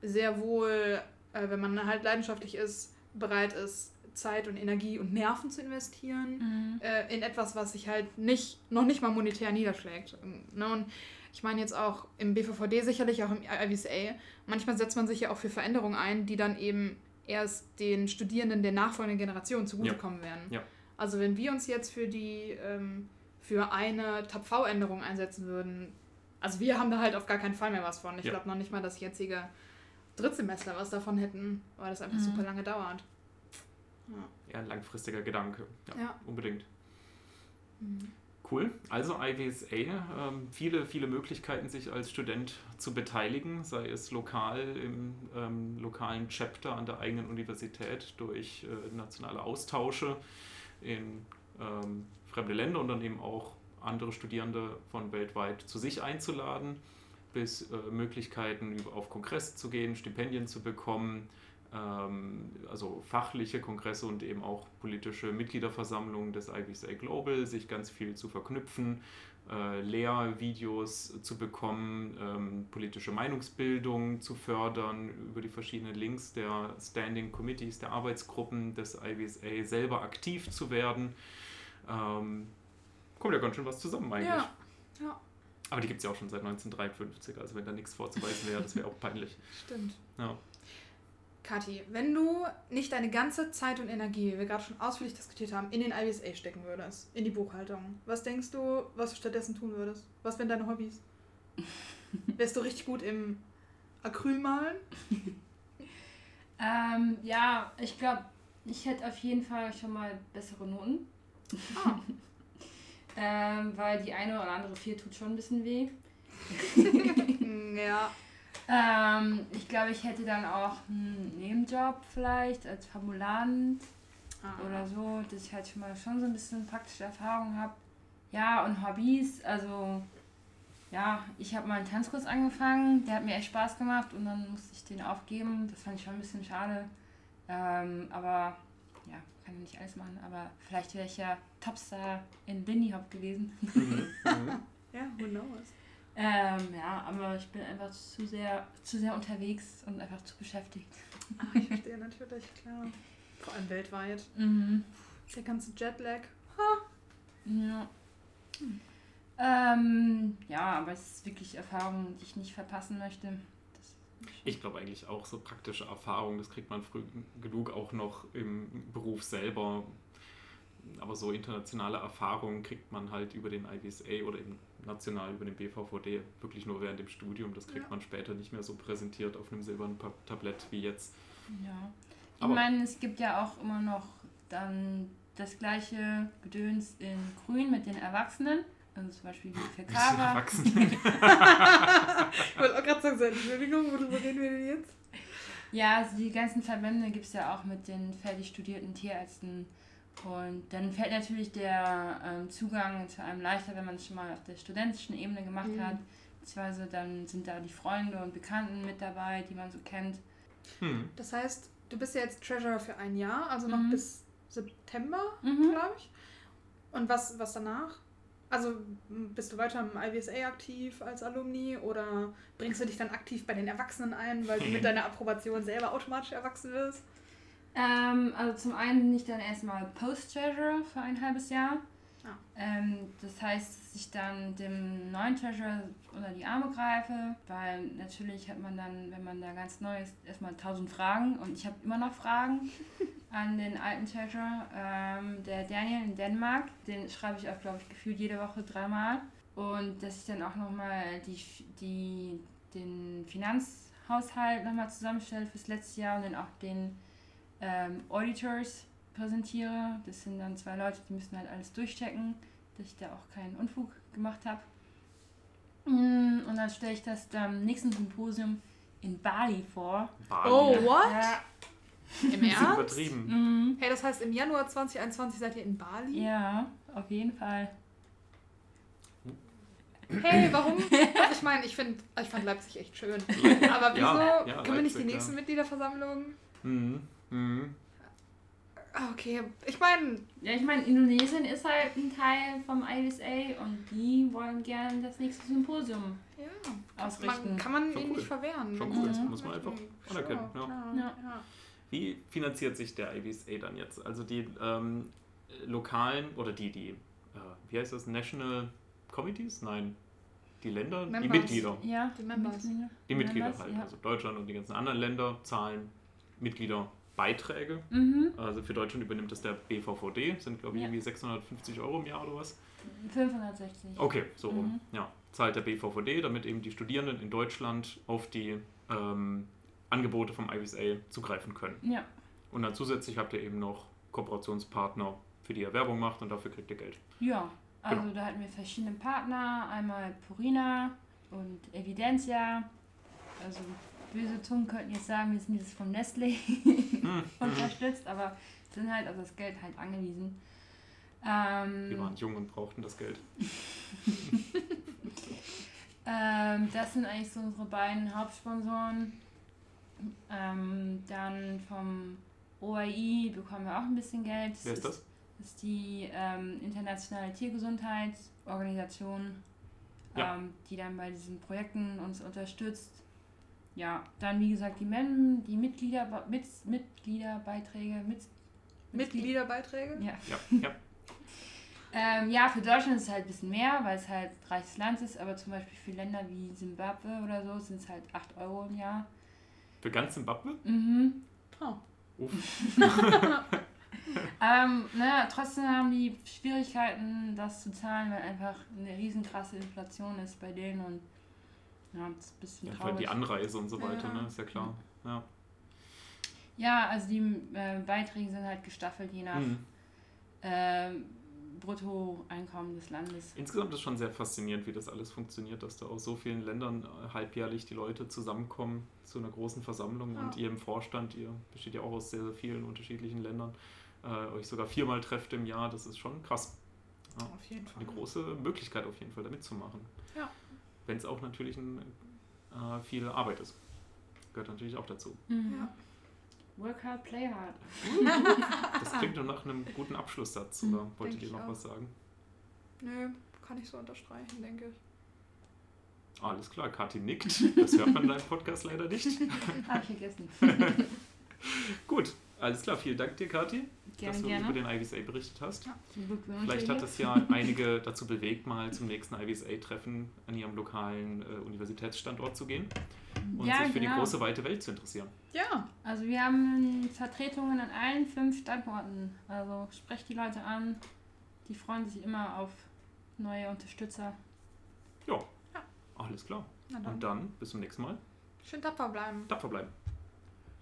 sehr wohl, äh, wenn man halt leidenschaftlich ist, bereit ist, Zeit und Energie und Nerven zu investieren mhm. äh, in etwas, was sich halt nicht, noch nicht mal monetär niederschlägt. Ne? Und ich meine jetzt auch im BVVD sicherlich, auch im IVSA, manchmal setzt man sich ja auch für Veränderungen ein, die dann eben erst den Studierenden der nachfolgenden Generation zugutekommen ja. werden. Ja. Also wenn wir uns jetzt für die ähm, für eine TAP-V-Änderung einsetzen würden, also wir haben da halt auf gar keinen Fall mehr was von. Ich ja. glaube noch nicht mal das jetzige Drittsemester was davon hätten, weil das einfach mhm. super lange dauert. Ja, ein langfristiger Gedanke. Ja, unbedingt. Mhm. Cool. Also IWSA, ähm, viele, viele Möglichkeiten, sich als Student zu beteiligen, sei es lokal im ähm, lokalen Chapter an der eigenen Universität durch äh, nationale Austausche in ähm, fremde Länder und dann eben auch andere Studierende von weltweit zu sich einzuladen, bis äh, Möglichkeiten auf Kongress zu gehen, Stipendien zu bekommen, also fachliche Kongresse und eben auch politische Mitgliederversammlungen des IVSA Global, sich ganz viel zu verknüpfen, äh, Lehrvideos zu bekommen, ähm, politische Meinungsbildung zu fördern über die verschiedenen Links der Standing Committees, der Arbeitsgruppen des IVSA selber aktiv zu werden. Ähm, kommt ja ganz schön was zusammen eigentlich. Ja. ja. Aber die gibt es ja auch schon seit 1953, also wenn da nichts vorzuweisen wäre, das wäre auch peinlich. Stimmt. Ja. Kathi, wenn du nicht deine ganze Zeit und Energie, wie wir gerade schon ausführlich diskutiert haben, in den IBSA stecken würdest, in die Buchhaltung, was denkst du, was du stattdessen tun würdest? Was wären deine Hobbys? Wärst du richtig gut im Acrylmalen? ähm, ja, ich glaube, ich hätte auf jeden Fall schon mal bessere Noten. Ah. ähm, weil die eine oder andere vier tut schon ein bisschen weh. ja. Ähm, ich glaube, ich hätte dann auch einen Nebenjob vielleicht als Formulant Aha. oder so, dass ich halt schon mal schon so ein bisschen praktische Erfahrung habe. Ja, und Hobbys, also ja, ich habe mal einen Tanzkurs angefangen, der hat mir echt Spaß gemacht und dann musste ich den aufgeben. Das fand ich schon ein bisschen schade. Ähm, aber ja, kann ja nicht alles machen, aber vielleicht wäre ich ja Topstar in Lindy Hop gewesen. Mhm. ja, who knows. Ähm, ja, aber ich bin einfach zu sehr, zu sehr unterwegs und einfach zu beschäftigt. Ach, ich verstehe natürlich, klar. Vor allem weltweit. Mhm. Der ganze Jetlag. Ha. Ja. Ähm, ja, aber es ist wirklich Erfahrung, die ich nicht verpassen möchte. Ich glaube eigentlich auch so praktische Erfahrungen, das kriegt man früh genug auch noch im Beruf selber. Aber so internationale Erfahrungen kriegt man halt über den IBSA oder eben national über den BVVD wirklich nur während dem Studium. Das kriegt ja. man später nicht mehr so präsentiert auf einem silbernen Tablett wie jetzt. Ja. Ich meine, es gibt ja auch immer noch dann das gleiche Gedöns in Grün mit den Erwachsenen. Also zum Beispiel die Verkara. Ich wollte auch gerade sagen, Entschuldigung, worüber reden wir denn jetzt? Ja, also die ganzen Verbände gibt es ja auch mit den fertig studierten Tierärzten und dann fällt natürlich der ähm, Zugang zu einem leichter, wenn man es schon mal auf der studentischen Ebene gemacht mhm. hat. Beziehungsweise dann sind da die Freunde und Bekannten mit dabei, die man so kennt. Hm. Das heißt, du bist ja jetzt Treasurer für ein Jahr, also noch mhm. bis September, mhm. glaube ich. Und was, was danach? Also bist du weiter im IVSA aktiv als Alumni oder bringst du dich dann aktiv bei den Erwachsenen ein, weil du mit deiner Approbation selber automatisch erwachsen wirst? Ähm, also zum einen bin ich dann erstmal Post-Treasurer für ein halbes Jahr. Ah. Ähm, das heißt, dass ich dann dem neuen Treasurer unter die Arme greife, weil natürlich hat man dann, wenn man da ganz neu ist, erstmal tausend Fragen und ich habe immer noch Fragen an den alten Treasurer. Ähm, der Daniel in Dänemark, den schreibe ich auch, glaube ich, gefühlt jede Woche dreimal. Und dass ich dann auch nochmal die, die, den Finanzhaushalt nochmal zusammenstelle fürs letzte Jahr und dann auch den ähm, Auditors präsentiere. Das sind dann zwei Leute, die müssen halt alles durchchecken, dass ich da auch keinen Unfug gemacht habe. Mm, und dann stelle ich das am nächsten Symposium in Bali vor. Bali. Oh, what? Ja. Im Ernst? übertrieben. Mhm. Hey, das heißt, im Januar 2021 seid ihr in Bali? Ja, auf jeden Fall. Hey, warum? Also ich meine, ich, ich fand Leipzig echt schön. Aber wieso ja, ja, können wir nicht die nächste ja. Mitgliederversammlung? Mhm. Mhm. Ah, okay, ich meine. Ja, ich meine, Indonesien ist halt ein Teil vom ISA und die wollen gerne das nächste Symposium ja, ausrichten. Man, kann man Schon ihnen cool. nicht verwehren. Schon cool, das muss man einfach anerkennen, Sure, ja. Ja. ja. Wie finanziert sich der IBSA dann jetzt? Also die ähm, lokalen oder die, die, äh, wie heißt das, National Committees? Nein, die Länder, die Members. Mitglieder. Ja, Die Members. Mitglieder. Die Mitglieder Members, halt. ja. Also Deutschland und die ganzen anderen Länder zahlen Mitgliederbeiträge. Mhm. Also für Deutschland übernimmt das der BVVD, sind glaube ich Ja. irgendwie 650 Euro im Jahr oder was. 560. Okay, so rum. Mhm. Ja, zahlt der BVVD, damit eben die Studierenden in Deutschland auf die ähm, Angebote vom IBSA zugreifen können. Ja, Und dann zusätzlich habt ihr eben noch Kooperationspartner, für die ihr Werbung macht und dafür kriegt ihr Geld. ja. Also Genau. da hatten wir verschiedene Partner, einmal Purina und Evidentia. Also böse Zungen könnten jetzt sagen, wir sind jetzt vom Nestle Hm, unterstützt, aber sind halt auf das Geld halt angewiesen. Ähm, Wir waren jung und brauchten das Geld. Ähm, das sind eigentlich so unsere beiden Hauptsponsoren. Ähm, dann vom OAI bekommen wir auch ein bisschen Geld. Wer ist das? Das ist die ähm, internationale Tiergesundheitsorganisation, Ja. ähm, die dann bei diesen Projekten uns unterstützt. Ja, dann wie gesagt die Mem die Mitglieder mit, Mitgliederbeiträge, mit, Mitgliederbeiträge? ja. Ja, ja. Ähm, ja, für Deutschland ist es halt ein bisschen mehr, weil es halt ein reiches Land ist, aber zum Beispiel für Länder wie Simbabwe oder so sind es halt 8 Euro im Jahr. Für ganz Zimbabwe? Mhm. Oh. Ähm, ne, trotzdem haben die Schwierigkeiten, das zu zahlen, weil einfach eine riesenkrasse Inflation ist bei denen und ja, das ist ein bisschen Ja, traurig. die Anreise und so weiter, Ja. ne? Ist ja klar. Ja. Ja, also die äh, Beiträge sind halt gestaffelt, je nach Mhm. ähm, Bruttoeinkommen des Landes. Insgesamt ist schon sehr faszinierend, wie das alles funktioniert, dass da aus so vielen Ländern äh, halbjährlich die Leute zusammenkommen zu einer großen Versammlung und Ja. ihr im Vorstand, ihr besteht ja auch aus sehr, sehr vielen unterschiedlichen Ländern, äh, euch sogar viermal trefft im Jahr. Das ist schon krass. Ja. Auf jeden Fall. Eine große Möglichkeit auf jeden Fall, da mitzumachen. Ja. Wenn es auch natürlich ein, äh, viel Arbeit ist. Gehört natürlich auch dazu. Mhm. Ja. Work hard, play hard. Das klingt doch nach einem guten Abschlusssatz, oder wolltet Mhm. Denk ihr noch auch. was sagen? Nö, kann ich so unterstreichen, denke ich. Alles klar, Kathi nickt. Das hört man in deinem Podcast leider nicht. Hab ich vergessen. Gut, alles klar. Vielen Dank dir, Kathi, Gerne, dass du gerne. über den IVSA berichtet hast. Glückwunsch Vielleicht hat es ja einige dazu bewegt, mal zum nächsten IVSA-Treffen an ihrem lokalen äh, Universitätsstandort zu gehen und ja, sich für genau. die große weite Welt zu interessieren. Ja, Also wir haben Vertretungen an allen fünf Standorten. Also sprecht die Leute an. Die freuen sich immer auf neue Unterstützer. Ja, alles klar. dann. Und dann bis zum nächsten Mal. Schön tapfer bleiben. Tapfer bleiben.